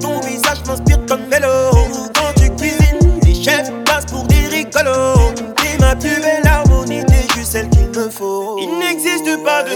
ton visage m'inspire comme vélo. Quand tu cuisines, les chefs passent pour des rigolos. T'es ma plus belle harmonie, t'es juste celle qu'il me faut. Il n'existe pas de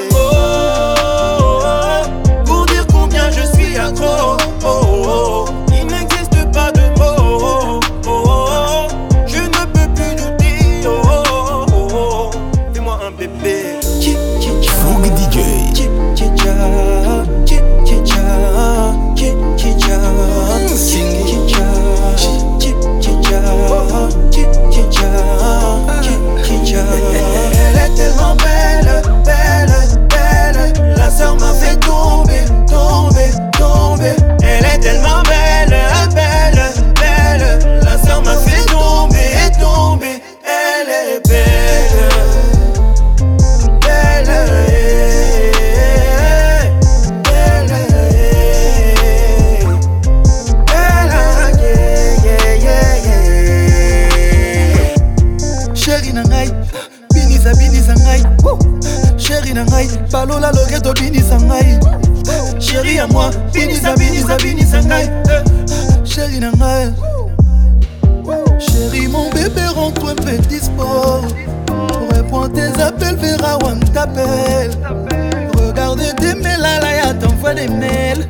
t'envoie des mails.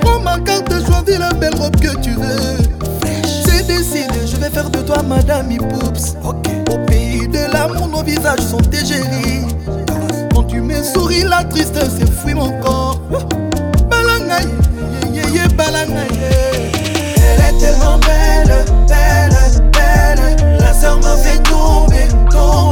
Prends ma carte, choisis la belle robe que tu veux. C'est décidé, je vais faire de toi Madame Ipoups. Au pays de l'amour, nos visages sont égéris. Quand tu me souris, la tristesse fuit mon corps. Yeah, balangaï, yeah. Elle est tellement belle, belle, belle. La sœur m'a fait tomber, tomber.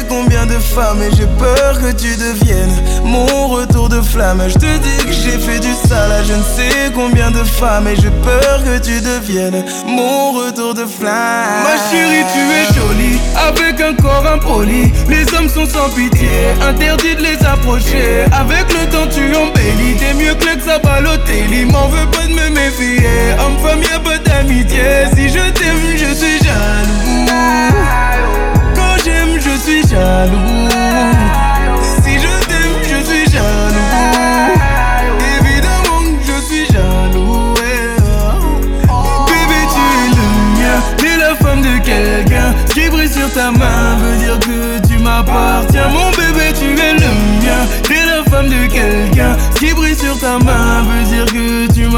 combien de femmes et j'ai peur que tu deviennes mon retour de flamme. Je te dis que j'ai fait du sale je ne sais combien de femmes et j'ai peur que tu deviennes mon retour de flamme. Ma chérie, tu es jolie avec un corps impoli. Les hommes sont sans pitié, interdit de les approcher. Avec le temps, tu embellis. T'es mieux que ça Balotelli. M'en veux pas de me méfier. Homme-femme, y'a pas d'amitié. Si je t'aime, je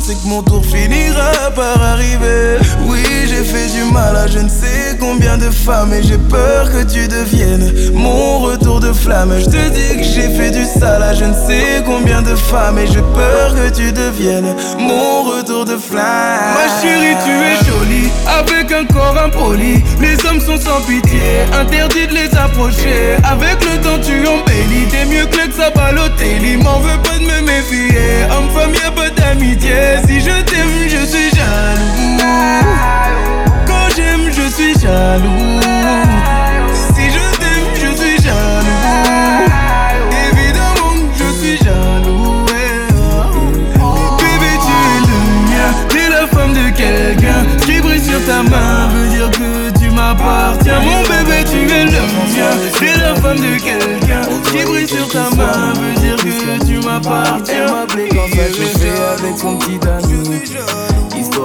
c'est que mon tour finira par arriver. Oui, j'ai fait du mal à je ne sais combien de femmes et j'ai peur que tu deviennes mon retour de flamme. Je te dis que j'ai fait du sale à je ne sais combien de femmes et j'ai peur que tu deviennes mon retour de flamme. Ma chérie, tu es jolie avec un corps impoli. Les hommes sont sans pitié, interdit de les approcher. Avec le temps, tu embellis. T'es mieux que ça Balotelli. M'en veux pas de me méfier. Homme-femme, y'a pas Si je t'aime, je suis jaloux. Quand j'aime, je suis jaloux. Si je t'aime, je suis jaloux. Évidemment je suis jaloux. Bébé, tu es le mien. T'es la femme de quelqu'un. Qui brille sur ta main veut dire que tu m'appartiens. Mon bébé, tu es le mien. T'es la femme de quelqu'un. Qui brille sur ta main veut dire que tu m'appartiens. Avec son petit ami.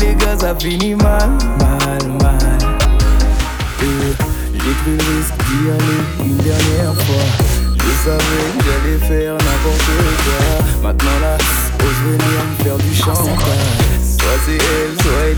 Les cas, ça finit mal, mal, mal. J'ai pris le risque d'y aller une dernière fois. Je savais que j'allais faire n'importe quoi. Maintenant là, ose venir me faire du chantage. Soit c'est elle, soit elle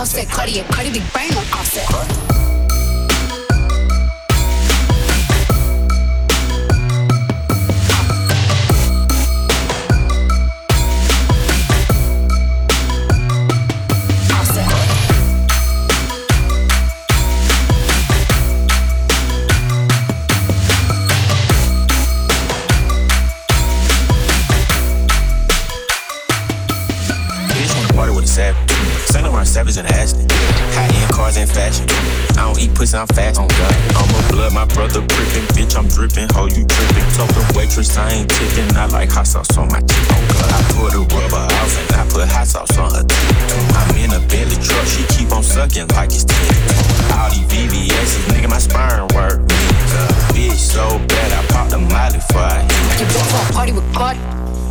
offset. Cardi, Cardi big brain on. Offset. I'm fast on oh, God. I'm a blood, my brother gripping. Bitch, I'm dripping. Ho, you tripping. Told the waitress I ain't tipping. I like hot sauce on my tip. On oh, God. I put a rubber off and I put hot sauce on her tip. I'm in a Bentley truck. She keep on sucking like it's 10. All these VVS's, nigga, my sperm work. Bitch, so bad, I popped a molly for I hit. You go for a party with Cardi.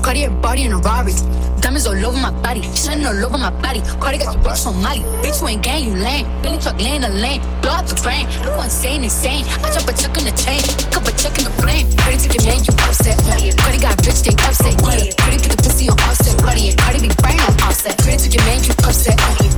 Cardi everybody in a Rari. Diamonds all over my body, shining all over my body. Cardi got your bitch on Molly. Bitch, you ain't gang, you lame. Billy truck laying the lane. Blow up the train. You insane, insane. I jump a check in the chain. Pick up a check in the flame. Cardi to your man, you upset. Cardi got rich, they upset. Cardi get the pussy on offset. Cardi, Cardi big brain on offset. Cardi to your man, you upset.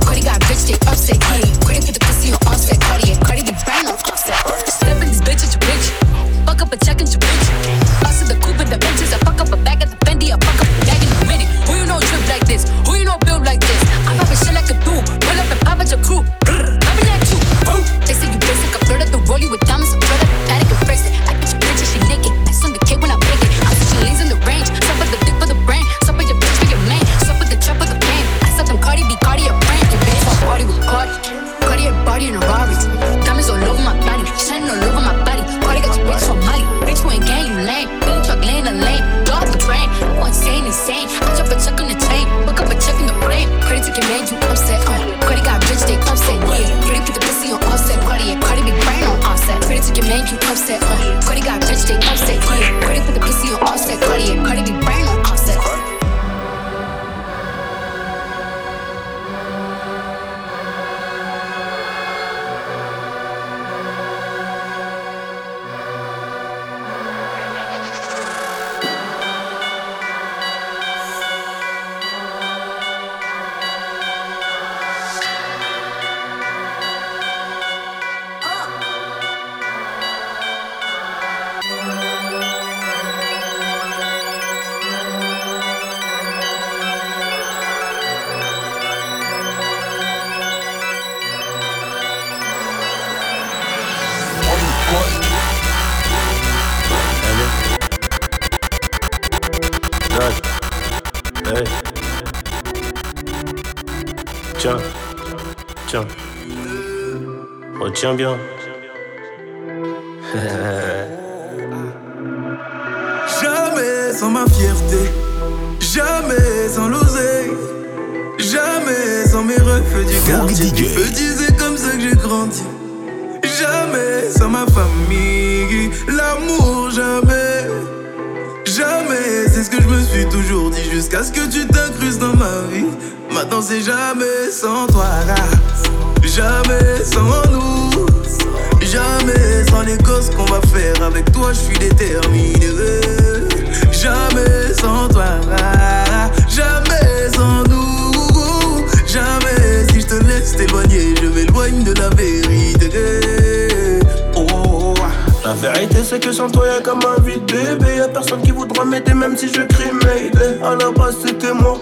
Retiens bien. Jamais sans ma fierté, jamais sans l'oseille, jamais sans mes refs du quartier. Petit, c'est comme ça que j'ai grandi. Jamais sans ma famille, l'amour jamais. Jamais, c'est ce que je me suis toujours dit jusqu'à ce que tu t'incrustes dans ma vie. Maintenant c'est jamais sans toi, jamais sans nous. Jamais sans les gosses qu'on va faire avec toi, je suis déterminé. Jamais sans toi, jamais sans nous. Jamais si je te laisse t'éloigner, je m'éloigne de la vérité. Oh. La vérité c'est que sans toi y'a comme un vide bébé Y'a personne qui voudra m'aider même si je crie Mayday À la base c'était moi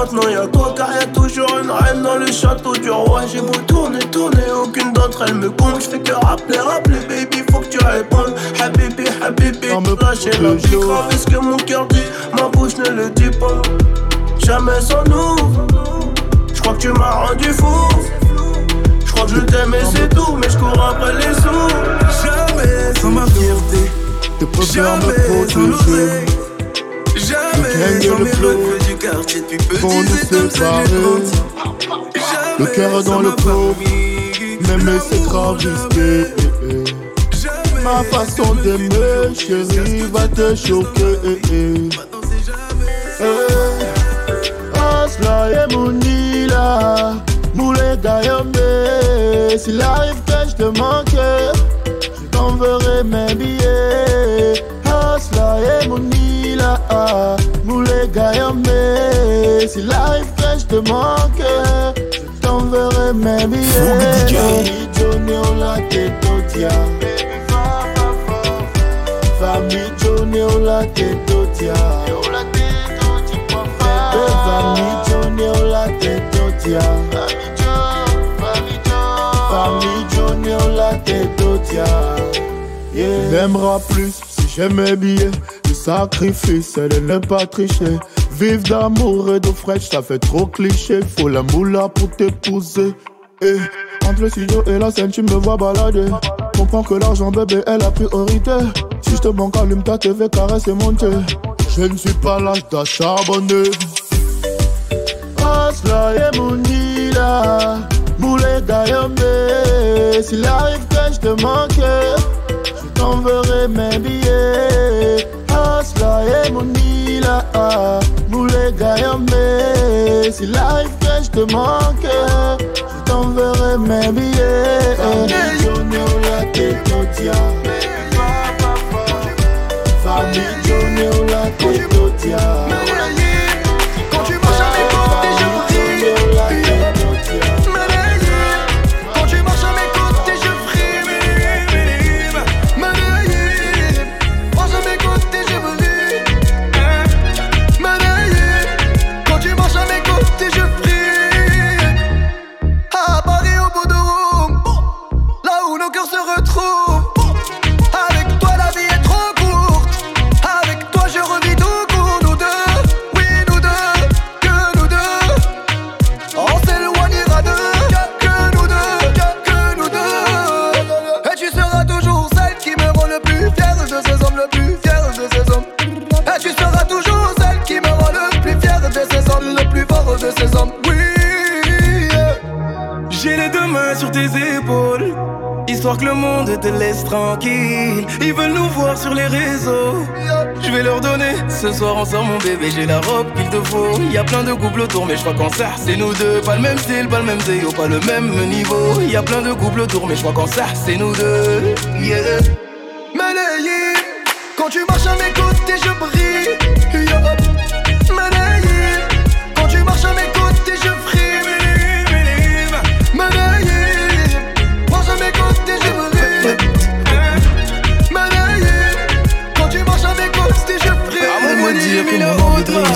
Maintenant y'a toi car y'a toujours une reine dans le château du roi. J'ai beau tourner, tourner, aucune d'entre elles me compte. J'fais que rappeler, rappeler baby faut que tu répondes. Habibi, habibi, lâcher la grave ce que mon cœur dit, ma bouche ne le dit pas. Jamais sans nous. J'crois que tu m'as rendu fou. J'crois que je t'aime et c'est tout Mais j'cours après les sous. Jamais sans ma fierté. Jamais sans l'oseille. Jamais sans mes du quartier Depuis petit c'est comme ça que j'ai grandi. Le cœur dans le flot Même c'est grave risqué Ma façon d'aimer chérie va te choquer. Asla et Mounila Moulé Gayombe S'il arrive que je te manque Je t'enverrai mes billets. Asla et Mounila Moulé Gayombe S'il arrive que je te manque Je t'enverrai mes billets. Johnny on la tête Famille Johnny on la tête Famille Johnny on la tête Famille Johnny on la tête Il aimera plus si j'aimais bien Le sacrifice c'est de ne pas tricher Vive d'amour et de fraîche ça fait trop cliché. Faut la moula pour t'épouser. Entre le studio et la scène tu me vois balader. Comprends que l'argent bébé est la priorité. Si je te manque allume ta TV caresse et monter Je ne suis pas là je charbonner Asla et Mounila Moulé Gayombe S'il arrive que je te manque Je t'enverrai mes billets Asla et Mounila Moulé Gayombe S'il arrive que je te manque. Je t'enverrai mes billets. Johnny la tête Famille Johnny la tête tranquille. Ils veulent nous voir sur les réseaux. Je vais leur donner ce soir ensemble, mon bébé. J'ai la robe qu'il te faut. Y a plein de couples autour, mais je crois qu'en ça, c'est nous deux. Pas le même style, pas le même zéo, pas le même niveau. Y a plein de couples autour, mais je crois qu'en ça, c'est nous deux.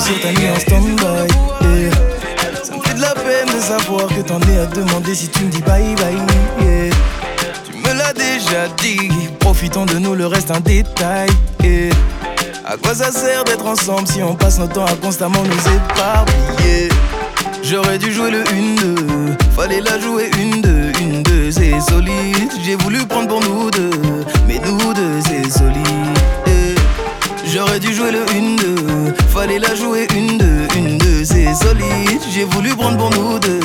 sur ta mis en stand-by. Ça me fait de la peine de savoir que t'en es à demander si tu me dis bye bye. Tu me l'as déjà dit. Profitons de nous, le reste un détail. À quoi ça sert d'être ensemble si on passe notre temps à constamment nous éparpiller? J'aurais dû jouer le 1-2, fallait la jouer une deux, une deux c'est solide. J'ai voulu prendre pour nous deux, mais nous deux c'est solide. J'aurais dû jouer le 1-2 Fallait la jouer une, deux, une, deux, c'est solide. J'ai voulu prendre pour nous deux,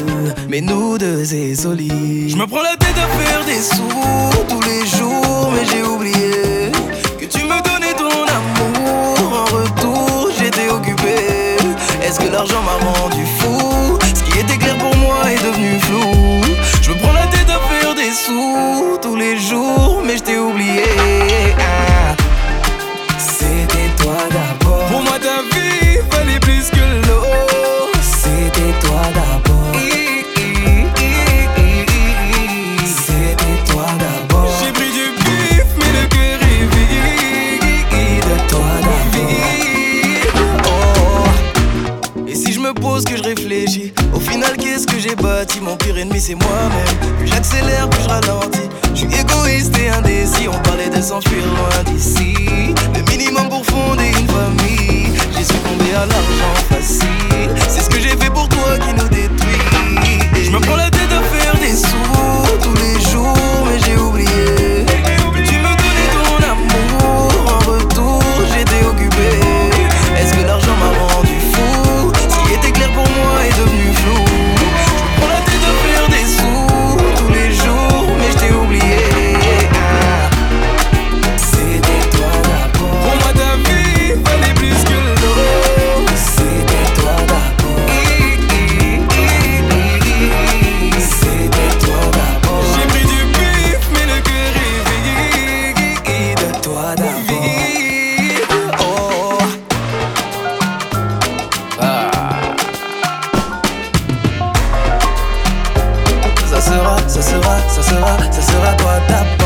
mais nous deux, c'est solide. Je me prends la tête à faire des sous tous les jours, mais j'ai oublié que tu me donnais ton amour. En retour, j'étais occupé. Est-ce que l'argent m'a rendu fou? Ce qui était clair pour moi est devenu flou. Je me prends la tête à faire des sous tous les jours sera, ça sera, ça sera, ça sera toi ta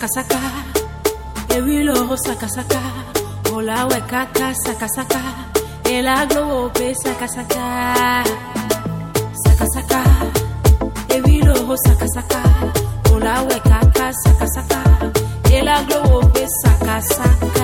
saca saca, ewilo saca saca, ola wekaka saca eh, saca, elaglo ope saca saca, saca saca, ewilo saca saca, ola wekaka saca eh, saca, elaglo ope saca saca.